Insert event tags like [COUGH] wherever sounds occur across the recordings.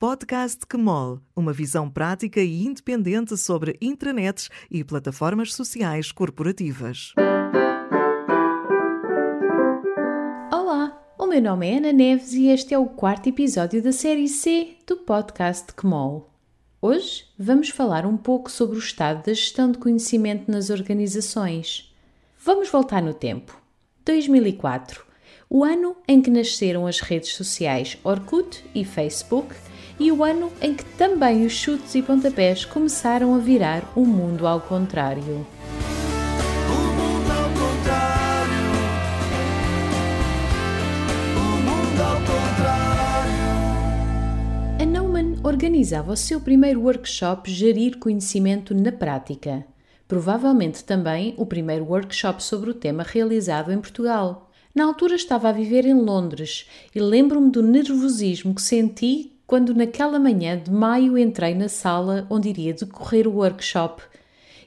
Podcast QMOL, uma visão prática e independente sobre intranets e plataformas sociais corporativas. Olá, o meu nome é Ana Neves e este é o quarto episódio da série C do podcast QMOL. Hoje vamos falar um pouco sobre o estado da gestão de conhecimento nas organizações. Vamos voltar no tempo. 2004, o ano em que nasceram as redes sociais Orkut e Facebook e o ano em que também os chutes e pontapés começaram a virar o mundo ao contrário. O mundo ao contrário. A Neumann organizava o seu primeiro workshop Gerir Conhecimento na Prática. Provavelmente também o primeiro workshop sobre o tema realizado em Portugal. Na altura estava a viver em Londres e lembro-me do nervosismo que senti quando naquela manhã de maio entrei na sala onde iria decorrer o workshop.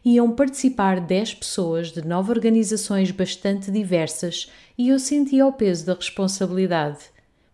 Iam participar 10 pessoas de nove organizações bastante diversas e eu sentia o peso da responsabilidade.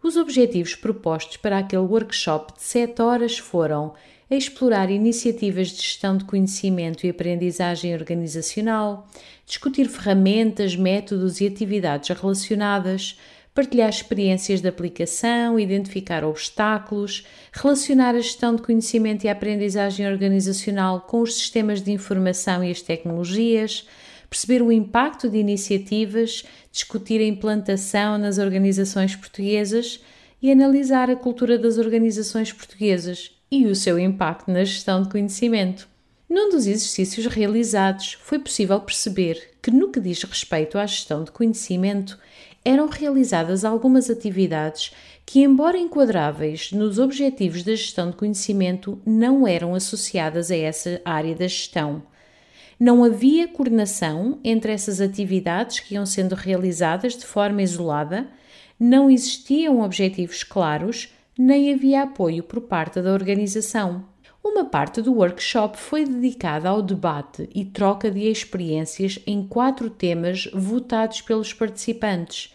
Os objetivos propostos para aquele workshop de 7 horas foram explorar iniciativas de gestão de conhecimento e aprendizagem organizacional, discutir ferramentas, métodos e atividades relacionadas, partilhar experiências de aplicação, identificar obstáculos, relacionar a gestão de conhecimento e a aprendizagem organizacional com os sistemas de informação e as tecnologias, perceber o impacto de iniciativas, discutir a implantação nas organizações portuguesas e analisar a cultura das organizações portuguesas e o seu impacto na gestão de conhecimento. Num dos exercícios realizados, foi possível perceber que, no que diz respeito à gestão de conhecimento, eram realizadas algumas atividades que, embora enquadráveis nos objetivos da gestão de conhecimento, não eram associadas a essa área da gestão. Não havia coordenação entre essas atividades que iam sendo realizadas de forma isolada, não existiam objetivos claros, nem havia apoio por parte da organização. Uma parte do workshop foi dedicada ao debate e troca de experiências em quatro temas votados pelos participantes: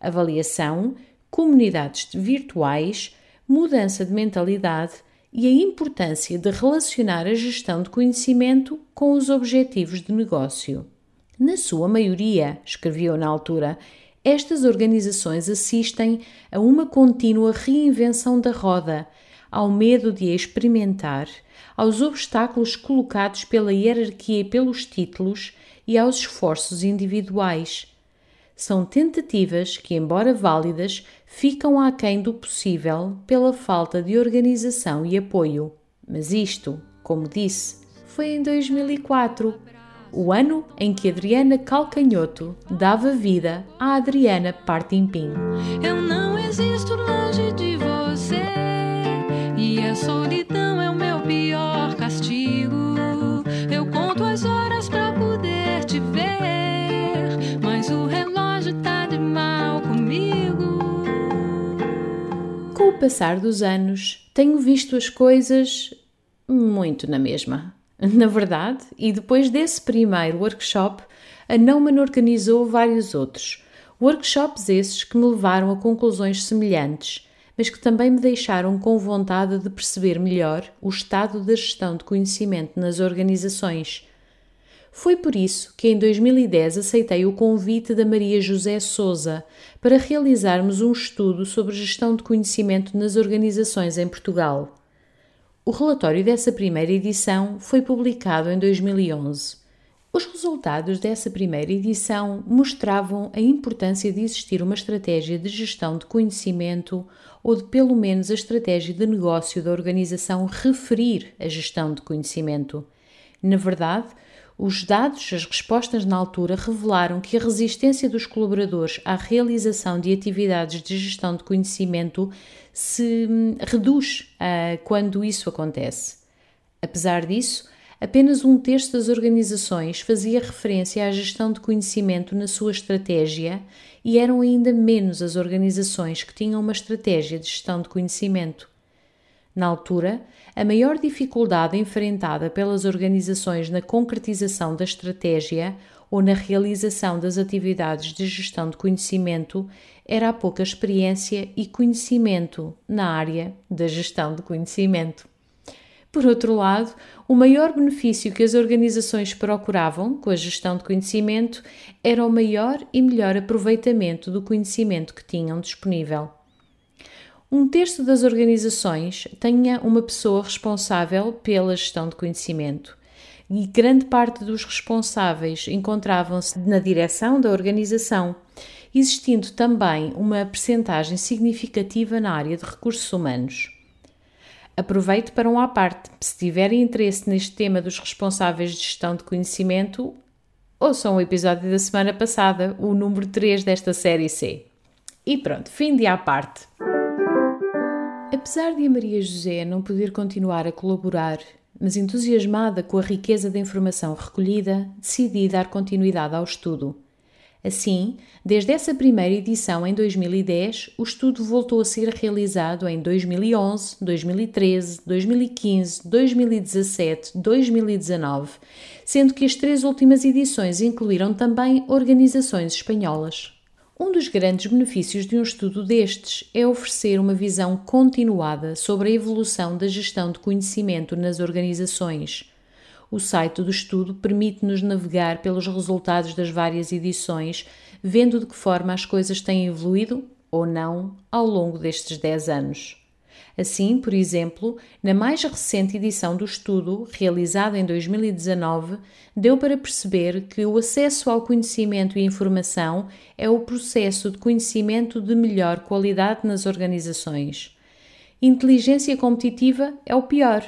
avaliação, comunidades virtuais, mudança de mentalidade e a importância de relacionar a gestão de conhecimento com os objetivos de negócio. Na sua maioria, escreveu na altura, estas organizações assistem a uma contínua reinvenção da roda, ao medo de experimentar, aos obstáculos colocados pela hierarquia e pelos títulos e aos esforços individuais são tentativas que, embora válidas, ficam aquém do possível pela falta de organização e apoio. Mas isto, como disse, foi em 2004, o ano em que Adriana Calcanhoto dava vida à Adriana Partimpim. Eu não existo longe passar dos anos, tenho visto as coisas muito na mesma. [LAUGHS] Na verdade, e depois desse primeiro workshop, a Neumann organizou vários outros. Workshops esses que me levaram a conclusões semelhantes, mas que também me deixaram com vontade de perceber melhor o estado da gestão de conhecimento nas organizações. Foi por isso que em 2010 aceitei o convite da Maria José Souza para realizarmos um estudo sobre gestão de conhecimento nas organizações em Portugal. O relatório dessa primeira edição foi publicado em 2011. Os resultados dessa primeira edição mostravam a importância de existir uma estratégia de gestão de conhecimento ou de pelo menos a estratégia de negócio da organização referir a gestão de conhecimento. Na verdade, os dados, as respostas na altura revelaram que a resistência dos colaboradores à realização de atividades de gestão de conhecimento se hum, reduz uh, quando isso acontece. Apesar disso, apenas um terço das organizações fazia referência à gestão de conhecimento na sua estratégia e eram ainda menos as organizações que tinham uma estratégia de gestão de conhecimento. Na altura, a maior dificuldade enfrentada pelas organizações na concretização da estratégia ou na realização das atividades de gestão de conhecimento, era a pouca experiência e conhecimento na área da gestão de conhecimento. Por outro lado, o maior benefício que as organizações procuravam com a gestão de conhecimento era o maior e melhor aproveitamento do conhecimento que tinham disponível. Um terço das organizações tinha uma pessoa responsável pela gestão de conhecimento e grande parte dos responsáveis encontravam-se na direção da organização, existindo também uma percentagem significativa na área de recursos humanos. Aproveite para um à parte. Se tiverem interesse neste tema dos responsáveis de gestão de conhecimento, ouçam o episódio da semana passada, o número 3 desta série C. E pronto, fim de à parte. Apesar de a Maria José não poder continuar a colaborar, mas entusiasmada com a riqueza da informação recolhida, decidi dar continuidade ao estudo. Assim, desde essa primeira edição em 2010, o estudo voltou a ser realizado em 2011, 2013, 2015, 2017, 2019, sendo que as três últimas edições incluíram também organizações espanholas. Um dos grandes benefícios de um estudo destes é oferecer uma visão continuada sobre a evolução da gestão de conhecimento nas organizações. O site do estudo permite-nos navegar pelos resultados das várias edições, vendo de que forma as coisas têm evoluído ou não ao longo destes 10 anos. Assim, por exemplo, na mais recente edição do estudo, realizada em 2019, deu para perceber que o acesso ao conhecimento e informação é o processo de conhecimento de melhor qualidade nas organizações. Inteligência competitiva é o pior.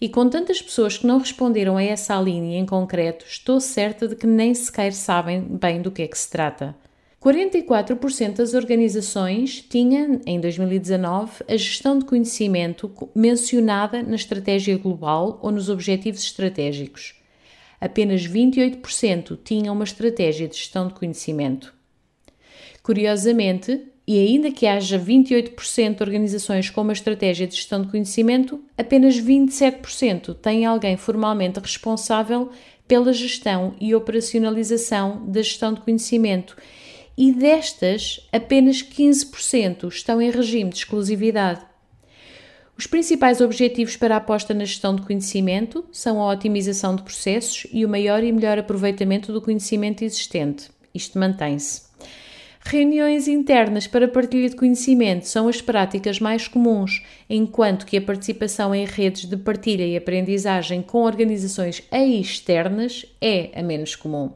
E com tantas pessoas que não responderam a essa linha em concreto, estou certa de que nem sequer sabem bem do que é que se trata. 44% das organizações tinham, em 2019, a gestão de conhecimento mencionada na estratégia global ou nos objetivos estratégicos. Apenas 28% tinham uma estratégia de gestão de conhecimento. Curiosamente, e ainda que haja 28% de organizações com uma estratégia de gestão de conhecimento, apenas 27% têm alguém formalmente responsável pela gestão e operacionalização da gestão de conhecimento e destas, apenas 15% estão em regime de exclusividade. Os principais objetivos para a aposta na gestão de conhecimento são a otimização de processos e o maior e melhor aproveitamento do conhecimento existente. Isto mantém-se. Reuniões internas para partilha de conhecimento são as práticas mais comuns, enquanto que a participação em redes de partilha e aprendizagem com organizações externas é a menos comum.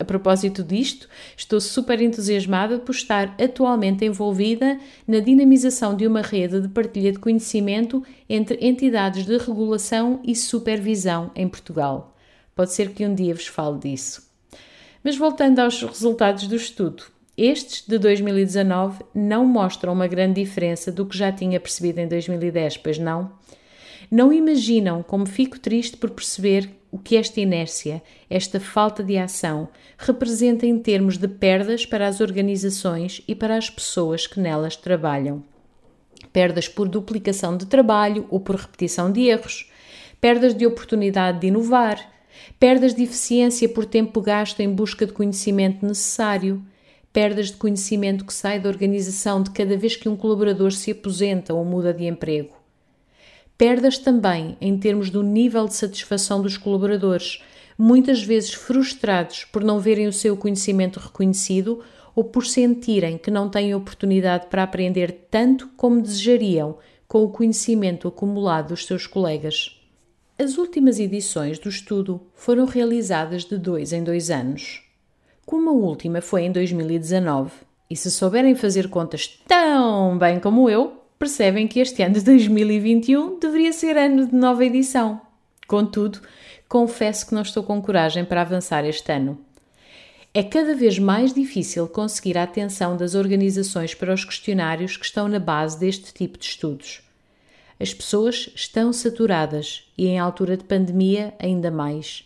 A propósito disto, estou super entusiasmada por estar atualmente envolvida na dinamização de uma rede de partilha de conhecimento entre entidades de regulação e supervisão em Portugal. Pode ser que um dia vos fale disso. Mas voltando aos resultados do estudo, estes de 2019 não mostram uma grande diferença do que já tinha percebido em 2010, pois não? Não imaginam como fico triste por perceber o que esta inércia, esta falta de ação, representa em termos de perdas para as organizações e para as pessoas que nelas trabalham. Perdas por duplicação de trabalho ou por repetição de erros, perdas de oportunidade de inovar, perdas de eficiência por tempo gasto em busca de conhecimento necessário, perdas de conhecimento que sai da organização de cada vez que um colaborador se aposenta ou muda de emprego Perdas também em termos do nível de satisfação dos colaboradores, muitas vezes frustrados por não verem o seu conhecimento reconhecido ou por sentirem que não têm oportunidade para aprender tanto como desejariam com o conhecimento acumulado dos seus colegas. As últimas edições do estudo foram realizadas de dois em dois anos. Como a última foi em 2019, e se souberem fazer contas tão bem como eu, percebem que este ano de 2021 deveria ser ano de nova edição. Contudo, confesso que não estou com coragem para avançar este ano. É cada vez mais difícil conseguir a atenção das organizações para os questionários que estão na base deste tipo de estudos. As pessoas estão saturadas e, em altura de pandemia, ainda mais.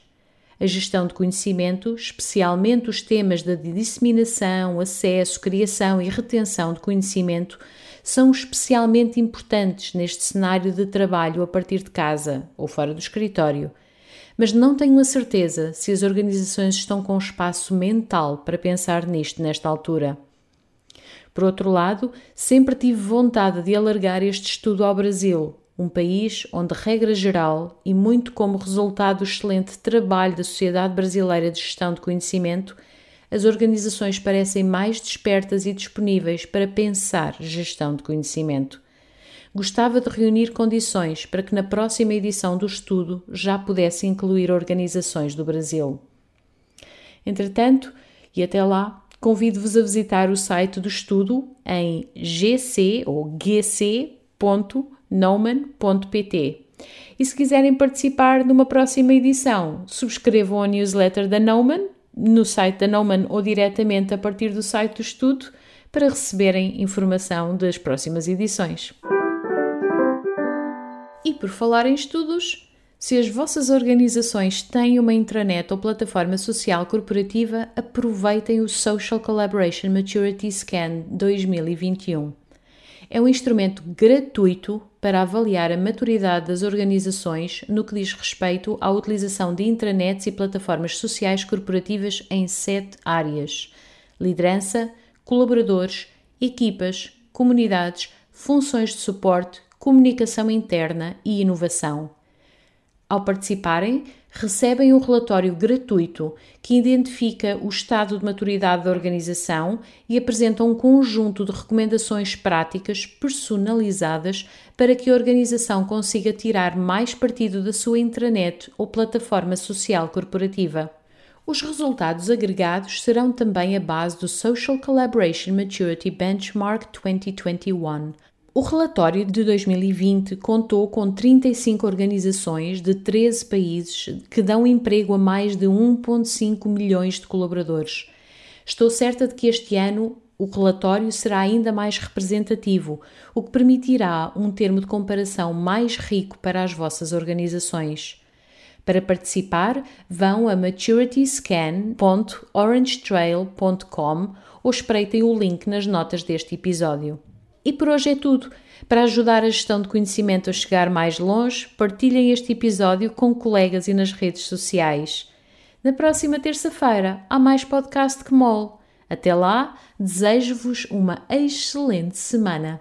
A gestão de conhecimento, especialmente os temas da disseminação, acesso, criação e retenção de conhecimento, são especialmente importantes neste cenário de trabalho a partir de casa ou fora do escritório, Mas não tenho a certeza se as organizações estão com espaço mental para pensar nisto nesta altura. Por outro lado, sempre tive vontade de alargar este estudo ao Brasil, um país onde, regra geral, e muito como resultado do excelente trabalho da Sociedade Brasileira de Gestão de Conhecimento, as organizações parecem mais despertas e disponíveis para pensar gestão de conhecimento. Gostava de reunir condições para que na próxima edição do estudo já pudesse incluir organizações do Brasil. Entretanto, e até lá, convido-vos a visitar o site do estudo em gc ou gc.com noman.pt. E se quiserem participar numa próxima edição, subscrevam a newsletter da Noman no site da Noman ou diretamente a partir do site do estudo para receberem informação das próximas edições. E por falar em estudos, se as vossas organizações têm uma intranet ou plataforma social corporativa, aproveitem o Social Collaboration Maturity Scan 2021 é um instrumento gratuito para avaliar a maturidade das organizações no que diz respeito à utilização de intranets e plataformas sociais corporativas em sete áreas: liderança, colaboradores, equipas, comunidades, funções de suporte, comunicação interna e inovação. Ao participarem, recebem um relatório gratuito que identifica o estado de maturidade da organização e apresenta um conjunto de recomendações práticas personalizadas para que a organização consiga tirar mais partido da sua intranet ou plataforma social corporativa. Os resultados agregados serão também a base do Social Collaboration Maturity Benchmark 2021, o relatório de 2020 contou com 35 organizações de 13 países que dão emprego a mais de 1,5 milhões de colaboradores. Estou certa de que este ano o relatório será ainda mais representativo, o que permitirá um termo de comparação mais rico para as vossas organizações. Para participar, vão a maturityscan.orangetrail.com ou espreitem o link nas notas deste episódio. E por hoje é tudo. Para ajudar a gestão de conhecimento a chegar mais longe, partilhem este episódio com colegas e nas redes sociais. Na próxima terça-feira há mais podcast que mole. Até lá, desejo-vos uma excelente semana.